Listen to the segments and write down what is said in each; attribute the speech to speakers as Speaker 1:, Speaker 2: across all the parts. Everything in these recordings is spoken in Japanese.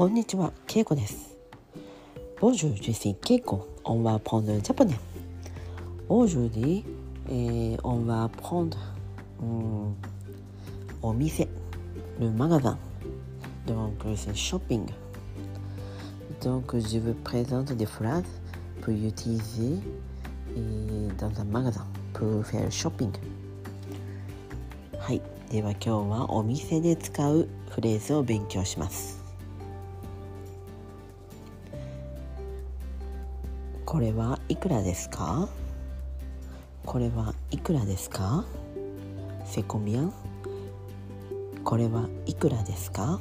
Speaker 1: こんにちは、ケイコです。Bonjour, je suis Keiko. On va prendre le japonais. Aujourd'hui, eh, on va prendre um, au musée, le magasin. Donc, c'est shopping. Donc, je vous présente des phrases pour utiliser eh, dans un magasin pour faire shopping. はい、では今日はお店で使うフレーズを勉強します。これはいくらですか？これはいくらですか？セコミア？ンこれはいくらですか？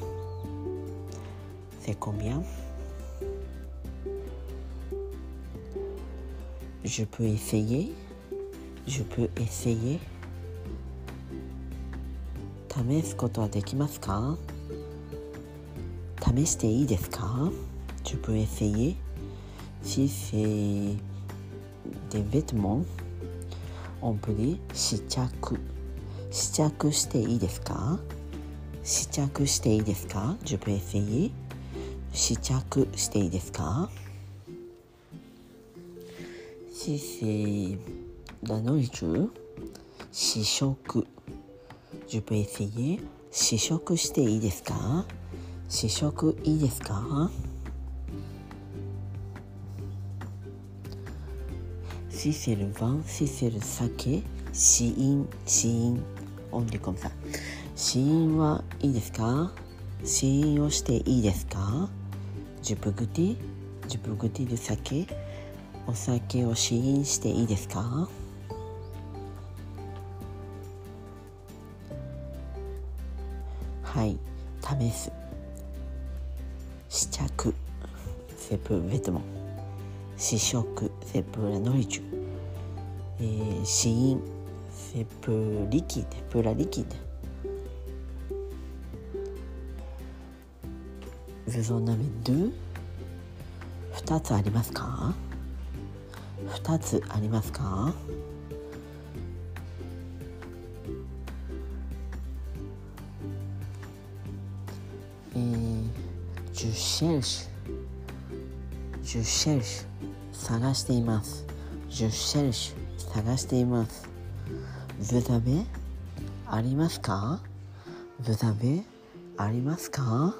Speaker 1: セコミア？ン Je peux essayer Je peux essayer 試すことはできますか？試していいですか？Je peux essayer Si c'est des vêtements, on peut dire 試着。試着していいですか試着していいですか Je peux essayer 試着していいですか Si c'est la nourriture, 試食。Je peux essayer 試食していいですか試食いいですか Si c'est le vin, si c'est le sake, 試飲、試飲。オンリコムさん。試飲はいいですか？試飲をしていいですか？Je peux goûter? Je peux goûter du sake? お酒を試飲していいですか？はい、試す。試着。セプベトモン。試食セプラノリチュ、えー、試飲セプリキデプラリキデブゾナメドゥ？2つありますか？2つありますか？えー、ジュシェルシュ。ジュシェルシュ。探しています。ジュシェルシュ探しています。ブザベありますか？ブザベありますか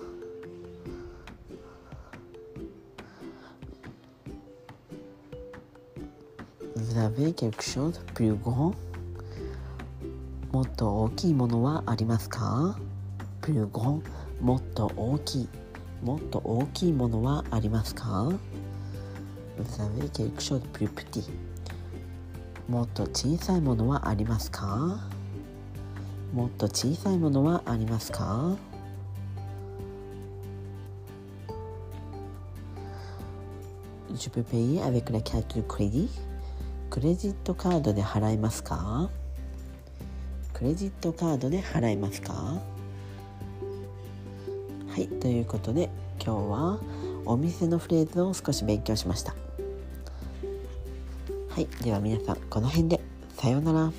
Speaker 1: ？Vous avez quelque chose plus grand? もっと大きいものはありますか？plus grand もっと大きいもっと大きいものはありますか？Vous avez quelque chose de plus petit もっと小さいものはありますかもっと小さいものはありますか Je peux payer avec la carte de crédit クレジットカードで払いますかクレジットカードで払いますか？はいということで今日はお店のフレーズを少し勉強しました。はい。では皆さんこの辺で。さようなら。